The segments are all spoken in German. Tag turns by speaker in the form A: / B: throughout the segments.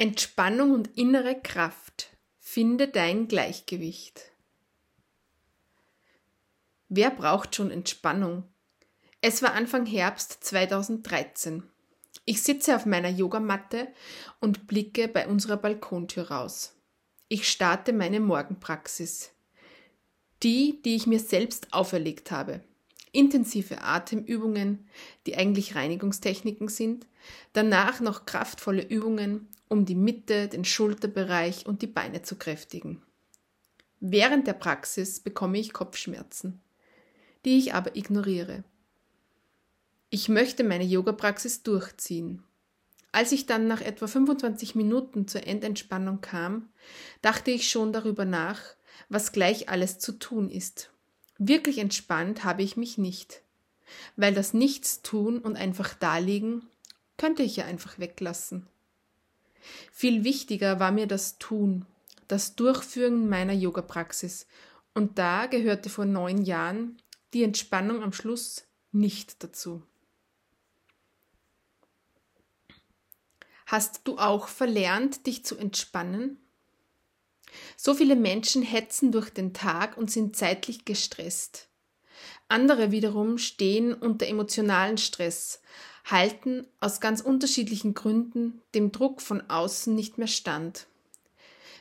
A: Entspannung und innere Kraft. Finde dein Gleichgewicht. Wer braucht schon Entspannung? Es war Anfang Herbst 2013. Ich sitze auf meiner Yogamatte und blicke bei unserer Balkontür raus. Ich starte meine Morgenpraxis. Die, die ich mir selbst auferlegt habe intensive Atemübungen, die eigentlich Reinigungstechniken sind, danach noch kraftvolle Übungen, um die Mitte, den Schulterbereich und die Beine zu kräftigen. Während der Praxis bekomme ich Kopfschmerzen, die ich aber ignoriere. Ich möchte meine Yoga-Praxis durchziehen. Als ich dann nach etwa 25 Minuten zur Endentspannung kam, dachte ich schon darüber nach, was gleich alles zu tun ist Wirklich entspannt habe ich mich nicht, weil das Nichtstun und einfach daliegen könnte ich ja einfach weglassen. Viel wichtiger war mir das Tun, das Durchführen meiner Yoga-Praxis, und da gehörte vor neun Jahren die Entspannung am Schluss nicht dazu. Hast du auch verlernt, dich zu entspannen? So viele Menschen hetzen durch den Tag und sind zeitlich gestresst. Andere wiederum stehen unter emotionalen Stress, halten aus ganz unterschiedlichen Gründen dem Druck von außen nicht mehr stand.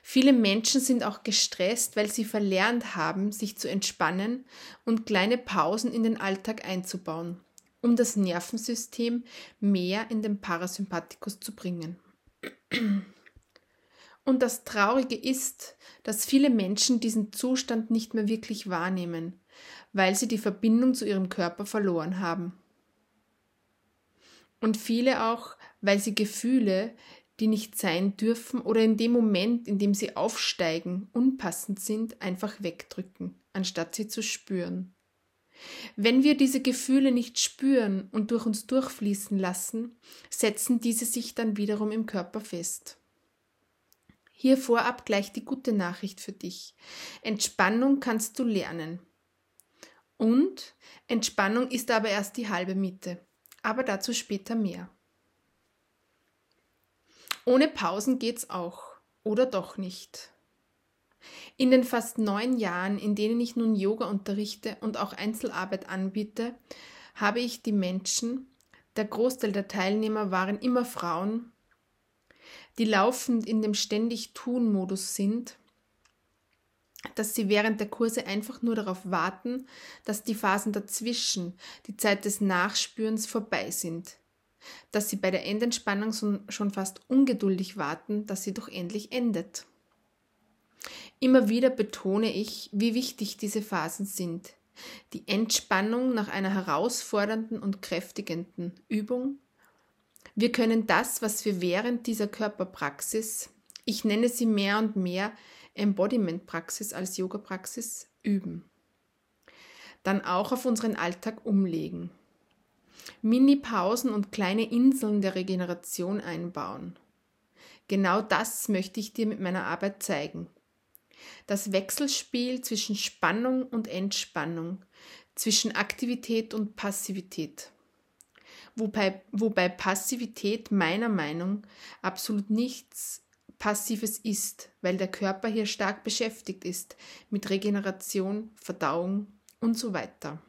A: Viele Menschen sind auch gestresst, weil sie verlernt haben, sich zu entspannen und kleine Pausen in den Alltag einzubauen, um das Nervensystem mehr in den Parasympathikus zu bringen. Und das Traurige ist, dass viele Menschen diesen Zustand nicht mehr wirklich wahrnehmen, weil sie die Verbindung zu ihrem Körper verloren haben. Und viele auch, weil sie Gefühle, die nicht sein dürfen oder in dem Moment, in dem sie aufsteigen, unpassend sind, einfach wegdrücken, anstatt sie zu spüren. Wenn wir diese Gefühle nicht spüren und durch uns durchfließen lassen, setzen diese sich dann wiederum im Körper fest. Hier vorab gleich die gute Nachricht für dich. Entspannung kannst du lernen. Und Entspannung ist aber erst die halbe Miete. Aber dazu später mehr. Ohne Pausen geht's auch. Oder doch nicht. In den fast neun Jahren, in denen ich nun Yoga unterrichte und auch Einzelarbeit anbiete, habe ich die Menschen, der Großteil der Teilnehmer waren immer Frauen, die laufend in dem ständig Tun-Modus sind, dass sie während der Kurse einfach nur darauf warten, dass die Phasen dazwischen, die Zeit des Nachspürens vorbei sind, dass sie bei der Endentspannung schon fast ungeduldig warten, dass sie doch endlich endet. Immer wieder betone ich, wie wichtig diese Phasen sind. Die Entspannung nach einer herausfordernden und kräftigenden Übung, wir können das, was wir während dieser Körperpraxis, ich nenne sie mehr und mehr Embodiment-Praxis als Yoga-Praxis, üben. Dann auch auf unseren Alltag umlegen. Mini-Pausen und kleine Inseln der Regeneration einbauen. Genau das möchte ich dir mit meiner Arbeit zeigen. Das Wechselspiel zwischen Spannung und Entspannung, zwischen Aktivität und Passivität wobei, wobei Passivität meiner Meinung absolut nichts Passives ist, weil der Körper hier stark beschäftigt ist mit Regeneration, Verdauung und so weiter.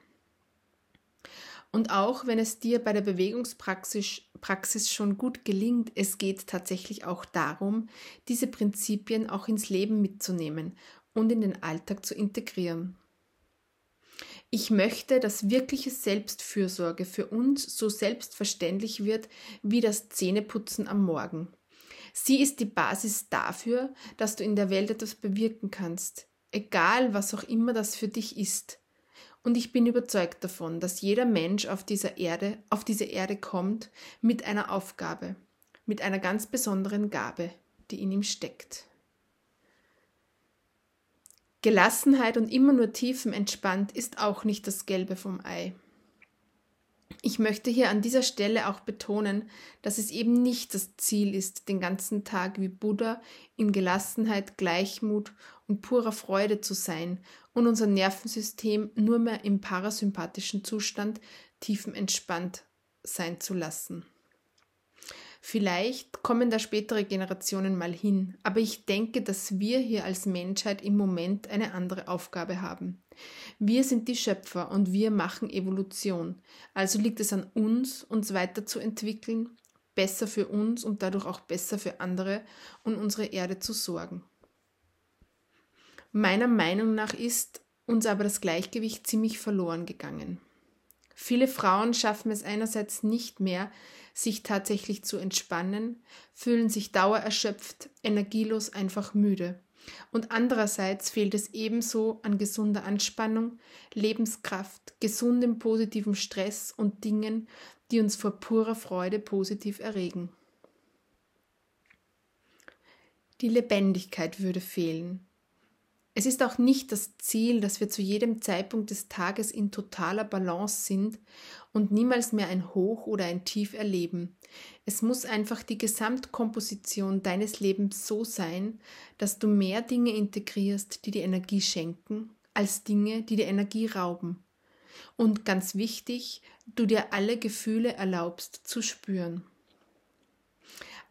A: Und auch wenn es dir bei der Bewegungspraxis Praxis schon gut gelingt, es geht tatsächlich auch darum, diese Prinzipien auch ins Leben mitzunehmen und in den Alltag zu integrieren. Ich möchte, dass wirkliche Selbstfürsorge für uns so selbstverständlich wird wie das Zähneputzen am Morgen. Sie ist die Basis dafür, dass du in der Welt etwas bewirken kannst, egal was auch immer das für dich ist. Und ich bin überzeugt davon, dass jeder Mensch auf dieser Erde, auf diese Erde kommt mit einer Aufgabe, mit einer ganz besonderen Gabe, die in ihm steckt. Gelassenheit und immer nur tiefenentspannt ist auch nicht das Gelbe vom Ei. Ich möchte hier an dieser Stelle auch betonen, dass es eben nicht das Ziel ist, den ganzen Tag wie Buddha in Gelassenheit, Gleichmut und purer Freude zu sein und unser Nervensystem nur mehr im parasympathischen Zustand tiefenentspannt sein zu lassen. Vielleicht kommen da spätere Generationen mal hin, aber ich denke, dass wir hier als Menschheit im Moment eine andere Aufgabe haben. Wir sind die Schöpfer und wir machen Evolution. Also liegt es an uns, uns weiterzuentwickeln, besser für uns und dadurch auch besser für andere und unsere Erde zu sorgen. Meiner Meinung nach ist uns aber das Gleichgewicht ziemlich verloren gegangen. Viele Frauen schaffen es einerseits nicht mehr, sich tatsächlich zu entspannen, fühlen sich dauererschöpft, energielos, einfach müde. Und andererseits fehlt es ebenso an gesunder Anspannung, Lebenskraft, gesundem positivem Stress und Dingen, die uns vor purer Freude positiv erregen. Die Lebendigkeit würde fehlen. Es ist auch nicht das Ziel, dass wir zu jedem Zeitpunkt des Tages in totaler Balance sind und niemals mehr ein Hoch oder ein Tief erleben. Es muss einfach die Gesamtkomposition deines Lebens so sein, dass du mehr Dinge integrierst, die dir Energie schenken, als Dinge, die dir Energie rauben. Und ganz wichtig, du dir alle Gefühle erlaubst zu spüren.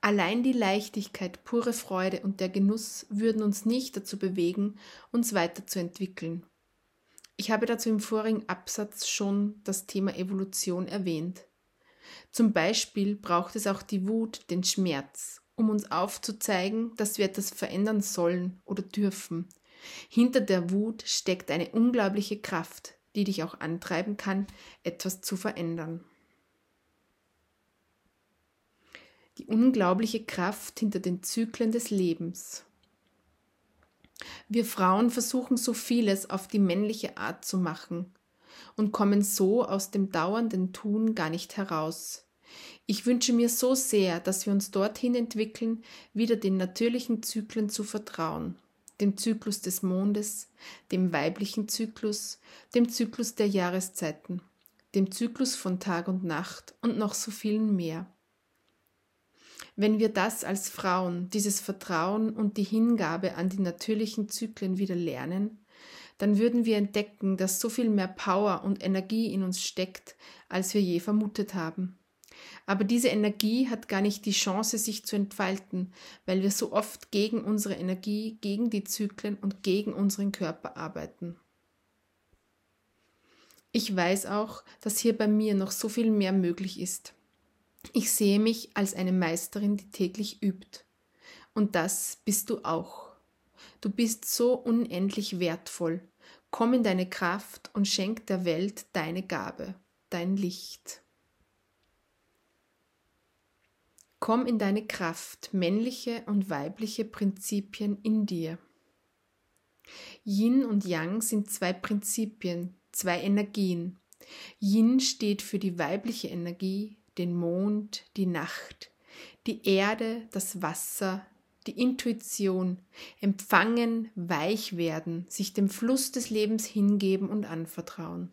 A: Allein die Leichtigkeit, pure Freude und der Genuss würden uns nicht dazu bewegen, uns weiterzuentwickeln. Ich habe dazu im vorigen Absatz schon das Thema Evolution erwähnt. Zum Beispiel braucht es auch die Wut, den Schmerz, um uns aufzuzeigen, dass wir etwas verändern sollen oder dürfen. Hinter der Wut steckt eine unglaubliche Kraft, die dich auch antreiben kann, etwas zu verändern. Die unglaubliche Kraft hinter den Zyklen des Lebens. Wir Frauen versuchen so vieles auf die männliche Art zu machen und kommen so aus dem dauernden Tun gar nicht heraus. Ich wünsche mir so sehr, dass wir uns dorthin entwickeln, wieder den natürlichen Zyklen zu vertrauen, dem Zyklus des Mondes, dem weiblichen Zyklus, dem Zyklus der Jahreszeiten, dem Zyklus von Tag und Nacht und noch so vielen mehr. Wenn wir das als Frauen, dieses Vertrauen und die Hingabe an die natürlichen Zyklen wieder lernen, dann würden wir entdecken, dass so viel mehr Power und Energie in uns steckt, als wir je vermutet haben. Aber diese Energie hat gar nicht die Chance, sich zu entfalten, weil wir so oft gegen unsere Energie, gegen die Zyklen und gegen unseren Körper arbeiten. Ich weiß auch, dass hier bei mir noch so viel mehr möglich ist. Ich sehe mich als eine Meisterin, die täglich übt. Und das bist du auch. Du bist so unendlich wertvoll. Komm in deine Kraft und schenk der Welt deine Gabe, dein Licht. Komm in deine Kraft, männliche und weibliche Prinzipien in dir. Yin und Yang sind zwei Prinzipien, zwei Energien. Yin steht für die weibliche Energie, den Mond, die Nacht, die Erde, das Wasser, die Intuition, empfangen, weich werden, sich dem Fluss des Lebens hingeben und anvertrauen.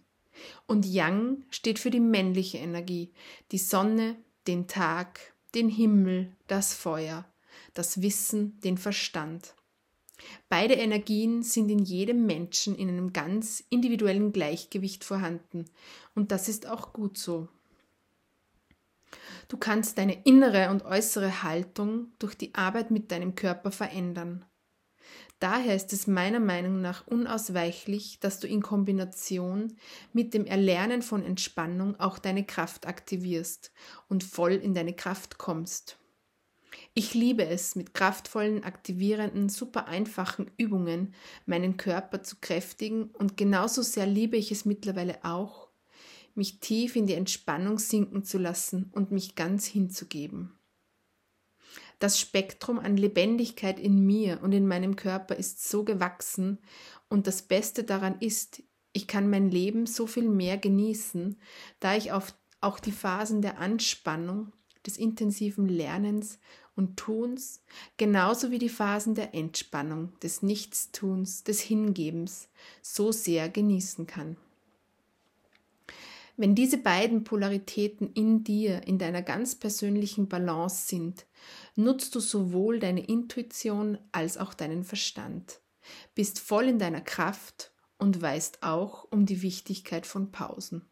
A: Und Yang steht für die männliche Energie, die Sonne, den Tag, den Himmel, das Feuer, das Wissen, den Verstand. Beide Energien sind in jedem Menschen in einem ganz individuellen Gleichgewicht vorhanden, und das ist auch gut so. Du kannst deine innere und äußere Haltung durch die Arbeit mit deinem Körper verändern. Daher ist es meiner Meinung nach unausweichlich, dass du in Kombination mit dem Erlernen von Entspannung auch deine Kraft aktivierst und voll in deine Kraft kommst. Ich liebe es, mit kraftvollen, aktivierenden, super einfachen Übungen meinen Körper zu kräftigen und genauso sehr liebe ich es mittlerweile auch, mich tief in die Entspannung sinken zu lassen und mich ganz hinzugeben. Das Spektrum an Lebendigkeit in mir und in meinem Körper ist so gewachsen und das Beste daran ist, ich kann mein Leben so viel mehr genießen, da ich auf auch die Phasen der Anspannung, des intensiven Lernens und Tuns, genauso wie die Phasen der Entspannung, des Nichtstuns, des Hingebens so sehr genießen kann. Wenn diese beiden Polaritäten in dir, in deiner ganz persönlichen Balance sind, nutzt du sowohl deine Intuition als auch deinen Verstand, bist voll in deiner Kraft und weißt auch um die Wichtigkeit von Pausen.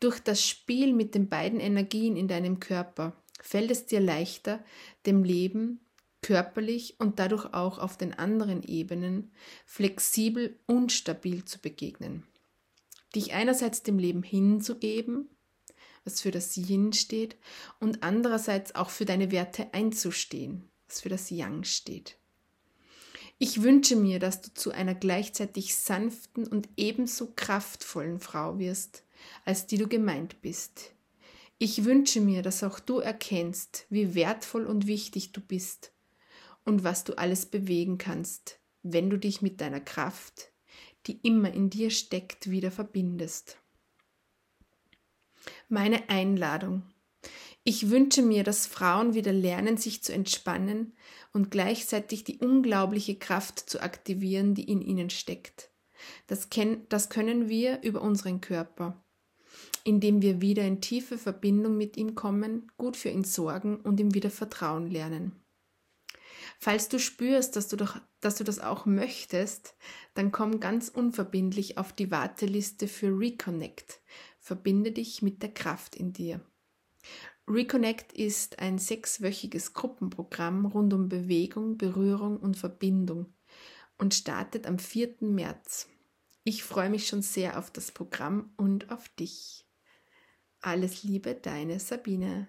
A: Durch das Spiel mit den beiden Energien in deinem Körper Fällt es dir leichter, dem Leben körperlich und dadurch auch auf den anderen Ebenen flexibel und stabil zu begegnen. Dich einerseits dem Leben hinzugeben, was für das Yin steht, und andererseits auch für deine Werte einzustehen, was für das Yang steht. Ich wünsche mir, dass du zu einer gleichzeitig sanften und ebenso kraftvollen Frau wirst, als die du gemeint bist. Ich wünsche mir, dass auch du erkennst, wie wertvoll und wichtig du bist und was du alles bewegen kannst, wenn du dich mit deiner Kraft, die immer in dir steckt, wieder verbindest. Meine Einladung ich wünsche mir, dass Frauen wieder lernen, sich zu entspannen und gleichzeitig die unglaubliche Kraft zu aktivieren, die in ihnen steckt. Das, das können wir über unseren Körper, indem wir wieder in tiefe Verbindung mit ihm kommen, gut für ihn sorgen und ihm wieder Vertrauen lernen. Falls du spürst, dass du, doch, dass du das auch möchtest, dann komm ganz unverbindlich auf die Warteliste für Reconnect. Verbinde dich mit der Kraft in dir. Reconnect ist ein sechswöchiges Gruppenprogramm rund um Bewegung, Berührung und Verbindung und startet am 4. März. Ich freue mich schon sehr auf das Programm und auf dich. Alles Liebe, deine Sabine.